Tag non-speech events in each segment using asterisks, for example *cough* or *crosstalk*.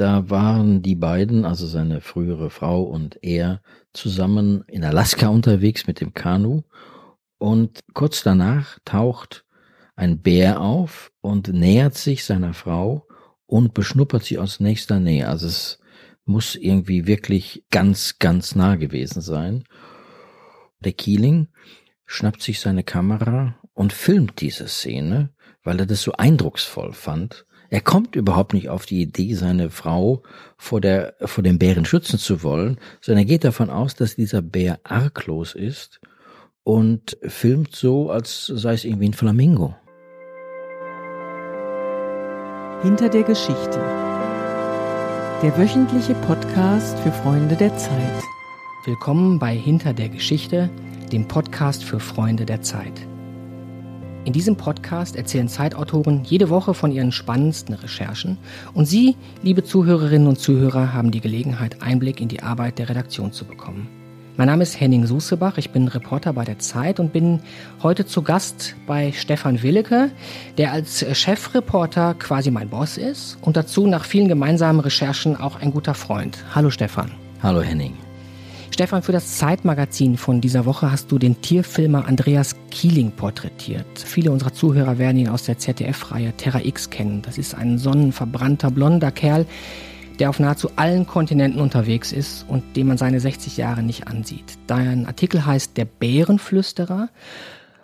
da waren die beiden, also seine frühere Frau und er, zusammen in Alaska unterwegs mit dem Kanu. Und kurz danach taucht ein Bär auf und nähert sich seiner Frau und beschnuppert sie aus nächster Nähe. Also es muss irgendwie wirklich ganz, ganz nah gewesen sein. Der Keeling schnappt sich seine Kamera und filmt diese Szene, weil er das so eindrucksvoll fand. Er kommt überhaupt nicht auf die Idee, seine Frau vor, der, vor dem Bären schützen zu wollen, sondern er geht davon aus, dass dieser Bär arglos ist und filmt so, als sei es irgendwie ein Flamingo. Hinter der Geschichte. Der wöchentliche Podcast für Freunde der Zeit. Willkommen bei Hinter der Geschichte, dem Podcast für Freunde der Zeit. In diesem Podcast erzählen Zeitautoren jede Woche von ihren spannendsten Recherchen und Sie, liebe Zuhörerinnen und Zuhörer, haben die Gelegenheit, Einblick in die Arbeit der Redaktion zu bekommen. Mein Name ist Henning Susebach, ich bin Reporter bei der Zeit und bin heute zu Gast bei Stefan Willeke, der als Chefreporter quasi mein Boss ist und dazu nach vielen gemeinsamen Recherchen auch ein guter Freund. Hallo Stefan. Hallo Henning. Stefan, für das Zeitmagazin von dieser Woche hast du den Tierfilmer Andreas Kieling porträtiert. Viele unserer Zuhörer werden ihn aus der ZDF-Reihe Terra X kennen. Das ist ein sonnenverbrannter, blonder Kerl, der auf nahezu allen Kontinenten unterwegs ist und dem man seine 60 Jahre nicht ansieht. Dein Artikel heißt Der Bärenflüsterer.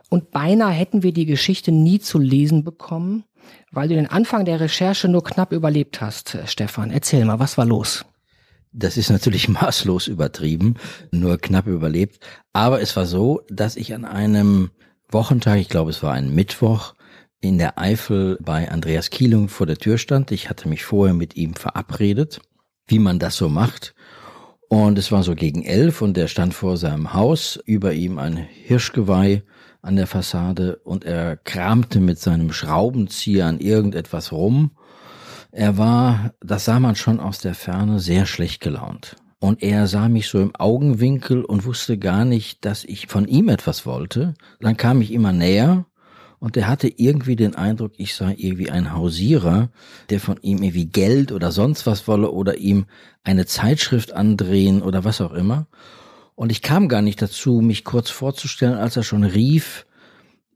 Und beinahe hätten wir die Geschichte nie zu lesen bekommen, weil du den Anfang der Recherche nur knapp überlebt hast, Stefan. Erzähl mal, was war los? Das ist natürlich *laughs* maßlos übertrieben, nur knapp überlebt. Aber es war so, dass ich an einem Wochentag, ich glaube es war ein Mittwoch, in der Eifel bei Andreas Kielung vor der Tür stand. Ich hatte mich vorher mit ihm verabredet, wie man das so macht. Und es war so gegen elf und er stand vor seinem Haus, über ihm ein Hirschgeweih an der Fassade und er kramte mit seinem Schraubenzieher an irgendetwas rum er war, das sah man schon aus der Ferne, sehr schlecht gelaunt. Und er sah mich so im Augenwinkel und wusste gar nicht, dass ich von ihm etwas wollte. Dann kam ich immer näher und er hatte irgendwie den Eindruck, ich sei irgendwie ein Hausierer, der von ihm irgendwie Geld oder sonst was wolle oder ihm eine Zeitschrift andrehen oder was auch immer. Und ich kam gar nicht dazu, mich kurz vorzustellen, als er schon rief,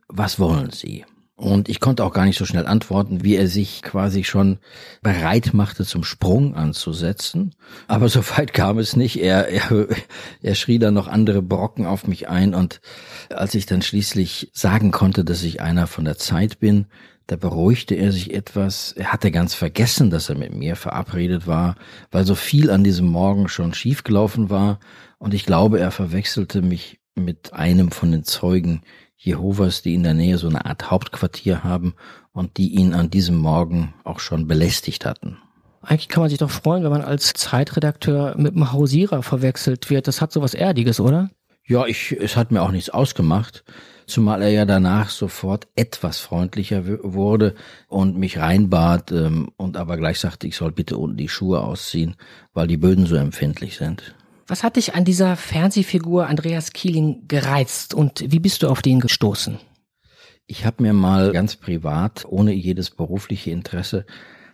was wollen Sie? Und ich konnte auch gar nicht so schnell antworten, wie er sich quasi schon bereit machte, zum Sprung anzusetzen. Aber *laughs* so weit kam es nicht. Er, er, er schrie dann noch andere Brocken auf mich ein. Und als ich dann schließlich sagen konnte, dass ich einer von der Zeit bin, da beruhigte er sich etwas. Er hatte ganz vergessen, dass er mit mir verabredet war, weil so viel an diesem Morgen schon schiefgelaufen war. Und ich glaube, er verwechselte mich mit einem von den Zeugen Jehovas, die in der Nähe so eine Art Hauptquartier haben und die ihn an diesem Morgen auch schon belästigt hatten. Eigentlich kann man sich doch freuen, wenn man als Zeitredakteur mit einem Hausierer verwechselt wird. Das hat so was Erdiges, oder? Ja, ich, es hat mir auch nichts ausgemacht, zumal er ja danach sofort etwas freundlicher wurde und mich reinbat ähm, und aber gleich sagte, ich soll bitte unten die Schuhe ausziehen, weil die Böden so empfindlich sind. Was hat dich an dieser Fernsehfigur Andreas Kieling gereizt und wie bist du auf den gestoßen? Ich habe mir mal ganz privat, ohne jedes berufliche Interesse,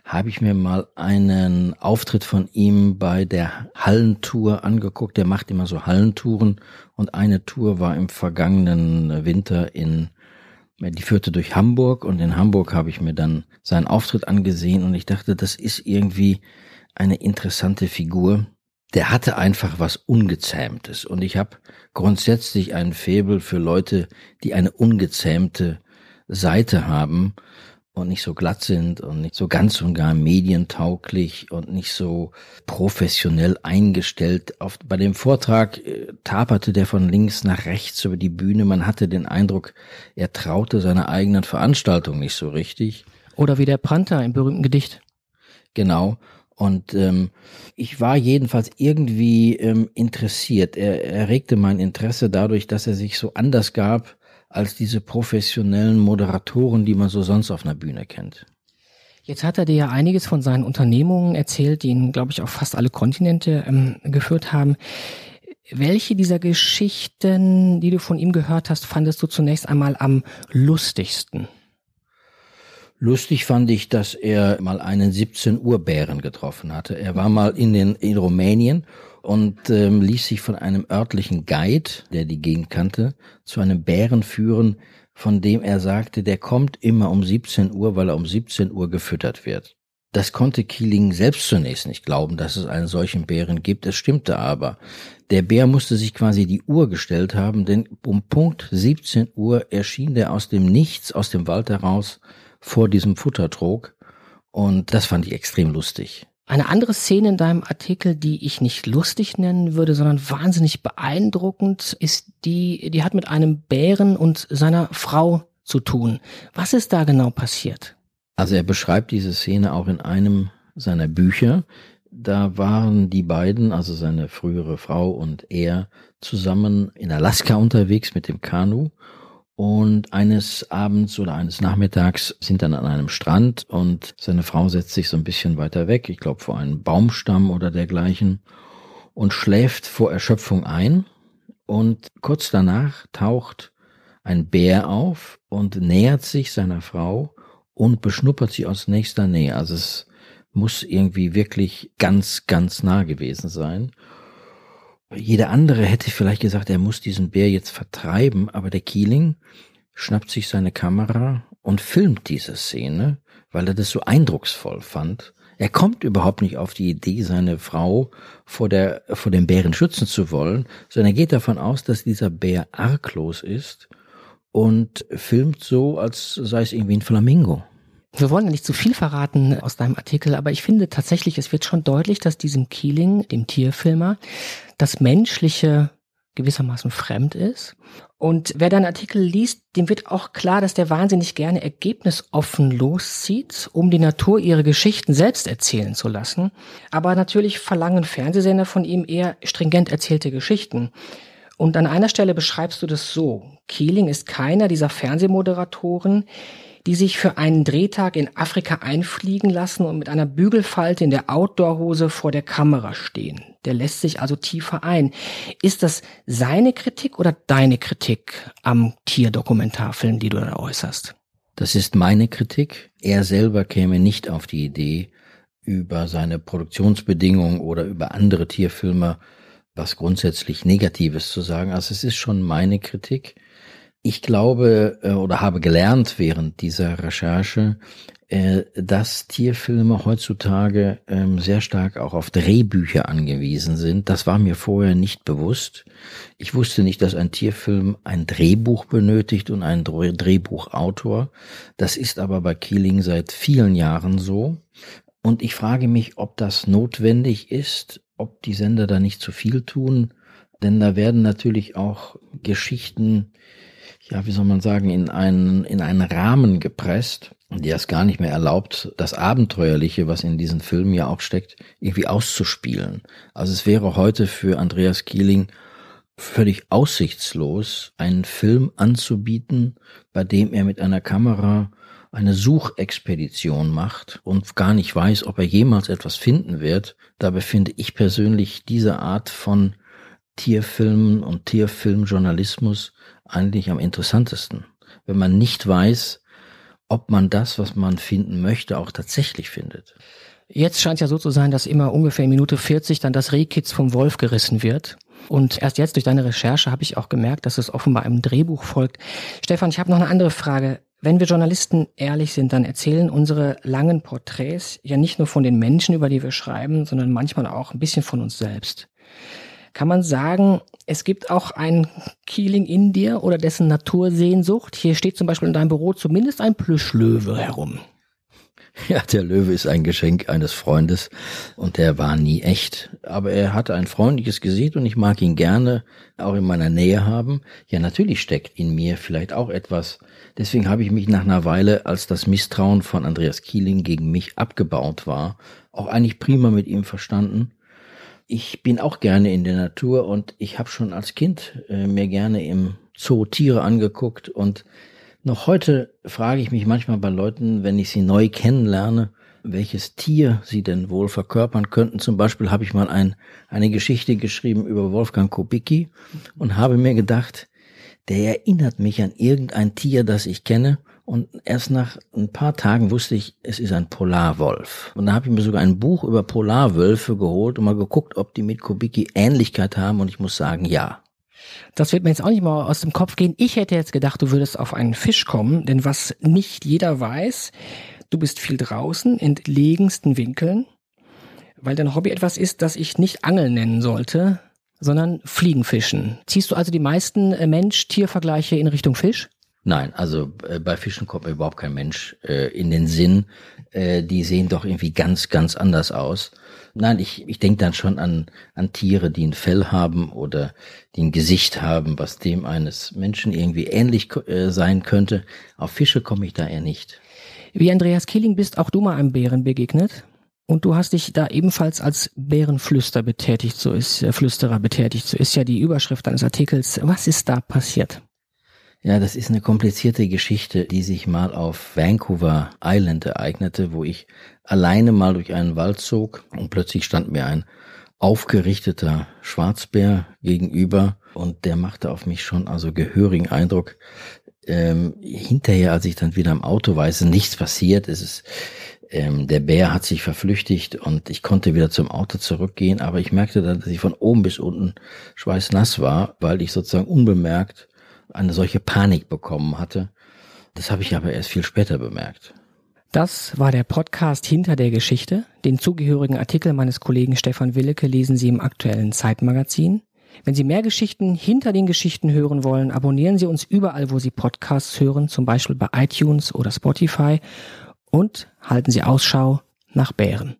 habe ich mir mal einen Auftritt von ihm bei der Hallentour angeguckt. Der macht immer so Hallentouren und eine Tour war im vergangenen Winter in, die führte durch Hamburg und in Hamburg habe ich mir dann seinen Auftritt angesehen und ich dachte, das ist irgendwie eine interessante Figur der hatte einfach was Ungezähmtes. Und ich habe grundsätzlich einen Faible für Leute, die eine ungezähmte Seite haben und nicht so glatt sind und nicht so ganz und gar medientauglich und nicht so professionell eingestellt. Auf, bei dem Vortrag äh, taperte der von links nach rechts über die Bühne. Man hatte den Eindruck, er traute seiner eigenen Veranstaltung nicht so richtig. Oder wie der Panther im berühmten Gedicht. Genau. Und ähm, ich war jedenfalls irgendwie ähm, interessiert. Er, er regte mein Interesse dadurch, dass er sich so anders gab als diese professionellen Moderatoren, die man so sonst auf einer Bühne kennt. Jetzt hat er dir ja einiges von seinen Unternehmungen erzählt, die ihn, glaube ich, auf fast alle Kontinente ähm, geführt haben. Welche dieser Geschichten, die du von ihm gehört hast, fandest du zunächst einmal am lustigsten? Lustig fand ich, dass er mal einen 17 Uhr Bären getroffen hatte. Er war mal in den in Rumänien und ähm, ließ sich von einem örtlichen Guide, der die Gegend kannte, zu einem Bären führen, von dem er sagte, der kommt immer um 17 Uhr, weil er um 17 Uhr gefüttert wird. Das konnte Keeling selbst zunächst nicht glauben, dass es einen solchen Bären gibt. Es stimmte aber. Der Bär musste sich quasi die Uhr gestellt haben, denn um Punkt 17 Uhr erschien der aus dem Nichts, aus dem Wald heraus, vor diesem Futtertrog. Und das fand ich extrem lustig. Eine andere Szene in deinem Artikel, die ich nicht lustig nennen würde, sondern wahnsinnig beeindruckend, ist die, die hat mit einem Bären und seiner Frau zu tun. Was ist da genau passiert? Also er beschreibt diese Szene auch in einem seiner Bücher. Da waren die beiden, also seine frühere Frau und er, zusammen in Alaska unterwegs mit dem Kanu und eines Abends oder eines Nachmittags sind dann an einem Strand und seine Frau setzt sich so ein bisschen weiter weg, ich glaube vor einem Baumstamm oder dergleichen, und schläft vor Erschöpfung ein. Und kurz danach taucht ein Bär auf und nähert sich seiner Frau und beschnuppert sie aus nächster Nähe. Also es muss irgendwie wirklich ganz, ganz nah gewesen sein. Jeder andere hätte vielleicht gesagt, er muss diesen Bär jetzt vertreiben, aber der Keeling schnappt sich seine Kamera und filmt diese Szene, weil er das so eindrucksvoll fand. Er kommt überhaupt nicht auf die Idee, seine Frau vor, der, vor dem Bären schützen zu wollen, sondern er geht davon aus, dass dieser Bär arglos ist und filmt so, als sei es irgendwie ein Flamingo. Wir wollen ja nicht zu viel verraten aus deinem Artikel, aber ich finde tatsächlich, es wird schon deutlich, dass diesem Keeling, dem Tierfilmer, das Menschliche gewissermaßen fremd ist. Und wer deinen Artikel liest, dem wird auch klar, dass der wahnsinnig gerne ergebnisoffen loszieht, um die Natur ihre Geschichten selbst erzählen zu lassen. Aber natürlich verlangen Fernsehsender von ihm eher stringent erzählte Geschichten. Und an einer Stelle beschreibst du das so. Keeling ist keiner dieser Fernsehmoderatoren, die sich für einen Drehtag in Afrika einfliegen lassen und mit einer Bügelfalte in der Outdoor-Hose vor der Kamera stehen. Der lässt sich also tiefer ein. Ist das seine Kritik oder deine Kritik am Tierdokumentarfilm, die du da äußerst? Das ist meine Kritik. Er selber käme nicht auf die Idee, über seine Produktionsbedingungen oder über andere Tierfilme was grundsätzlich Negatives zu sagen. Also es ist schon meine Kritik. Ich glaube äh, oder habe gelernt während dieser Recherche, äh, dass Tierfilme heutzutage ähm, sehr stark auch auf Drehbücher angewiesen sind. Das war mir vorher nicht bewusst. Ich wusste nicht, dass ein Tierfilm ein Drehbuch benötigt und einen Drehbuchautor. Das ist aber bei Keeling seit vielen Jahren so. Und ich frage mich, ob das notwendig ist, ob die Sender da nicht zu viel tun. Denn da werden natürlich auch Geschichten ja, wie soll man sagen, in einen, in einen Rahmen gepresst, der es gar nicht mehr erlaubt, das Abenteuerliche, was in diesen Filmen ja auch steckt, irgendwie auszuspielen. Also es wäre heute für Andreas Kieling völlig aussichtslos, einen Film anzubieten, bei dem er mit einer Kamera eine Suchexpedition macht und gar nicht weiß, ob er jemals etwas finden wird. Dabei finde ich persönlich diese Art von Tierfilmen und Tierfilmjournalismus eigentlich am interessantesten, wenn man nicht weiß, ob man das, was man finden möchte, auch tatsächlich findet. Jetzt scheint es ja so zu sein, dass immer ungefähr in Minute 40 dann das Rehkitz vom Wolf gerissen wird. Und erst jetzt durch deine Recherche habe ich auch gemerkt, dass es offenbar einem Drehbuch folgt. Stefan, ich habe noch eine andere Frage. Wenn wir Journalisten ehrlich sind, dann erzählen unsere langen Porträts ja nicht nur von den Menschen, über die wir schreiben, sondern manchmal auch ein bisschen von uns selbst. Kann man sagen, es gibt auch ein Keeling in dir oder dessen Natursehnsucht? Hier steht zum Beispiel in deinem Büro zumindest ein Plüschlöwe herum. Ja, der Löwe ist ein Geschenk eines Freundes und der war nie echt. Aber er hatte ein freundliches Gesicht und ich mag ihn gerne auch in meiner Nähe haben. Ja, natürlich steckt in mir vielleicht auch etwas. Deswegen habe ich mich nach einer Weile, als das Misstrauen von Andreas Kieling gegen mich abgebaut war, auch eigentlich prima mit ihm verstanden ich bin auch gerne in der Natur und ich habe schon als Kind äh, mir gerne im Zoo Tiere angeguckt und noch heute frage ich mich manchmal bei Leuten, wenn ich sie neu kennenlerne, welches Tier sie denn wohl verkörpern könnten. Zum Beispiel habe ich mal ein, eine Geschichte geschrieben über Wolfgang Kubicki und habe mir gedacht, der erinnert mich an irgendein Tier, das ich kenne Und erst nach ein paar Tagen wusste ich, es ist ein Polarwolf. Und da habe ich mir sogar ein Buch über Polarwölfe geholt und mal geguckt, ob die mit Kubicki Ähnlichkeit haben. Und ich muss sagen, ja. Das wird mir jetzt auch nicht mal aus dem Kopf gehen. Ich hätte jetzt gedacht, du würdest auf einen Fisch kommen, denn was nicht jeder weiß, du bist viel draußen in entlegensten Winkeln, weil dein Hobby etwas ist, das ich nicht Angeln nennen sollte, sondern Fliegenfischen. Ziehst du also die meisten äh, Mensch-Tier-Vergleiche in Richtung Fisch? Nein, also äh, bei Fischen kommt mir überhaupt kein Mensch äh, in den Sinn. Äh, die sehen doch irgendwie ganz, ganz anders aus. Nein, ich, ich denke dann schon an, an Tiere, die ein Fell haben oder die ein Gesicht haben, was dem eines Menschen irgendwie ähnlich äh, sein könnte. Auf Fische komme ich da eher nicht. Wie Andreas Killing bist auch du mal einem Bären begegnet? Und du hast dich da ebenfalls als Bärenflüster betätigt, so ist äh, Flüsterer betätigt, so ist ja die Überschrift deines Artikels. Was ist da passiert? Ja, das ist eine komplizierte Geschichte, die sich mal auf Vancouver Island ereignete, wo ich alleine mal durch einen Wald zog und plötzlich stand mir ein aufgerichteter Schwarzbär gegenüber und der machte auf mich schon also gehörigen Eindruck. Ähm, hinterher, als ich dann wieder im Auto war, ist nichts passiert. Es ist ähm, der Bär hat sich verflüchtigt und ich konnte wieder zum Auto zurückgehen, aber ich merkte dann, dass ich von oben bis unten schweißnass war, weil ich sozusagen unbemerkt eine solche Panik bekommen hatte. Das habe ich aber erst viel später bemerkt. Das war der Podcast Hinter der Geschichte. Den zugehörigen Artikel meines Kollegen Stefan Willeke lesen Sie im aktuellen Zeitmagazin. Wenn Sie mehr Geschichten hinter den Geschichten hören wollen, abonnieren Sie uns überall, wo Sie Podcasts hören, zum Beispiel bei iTunes oder Spotify und halten Sie Ausschau nach Bären.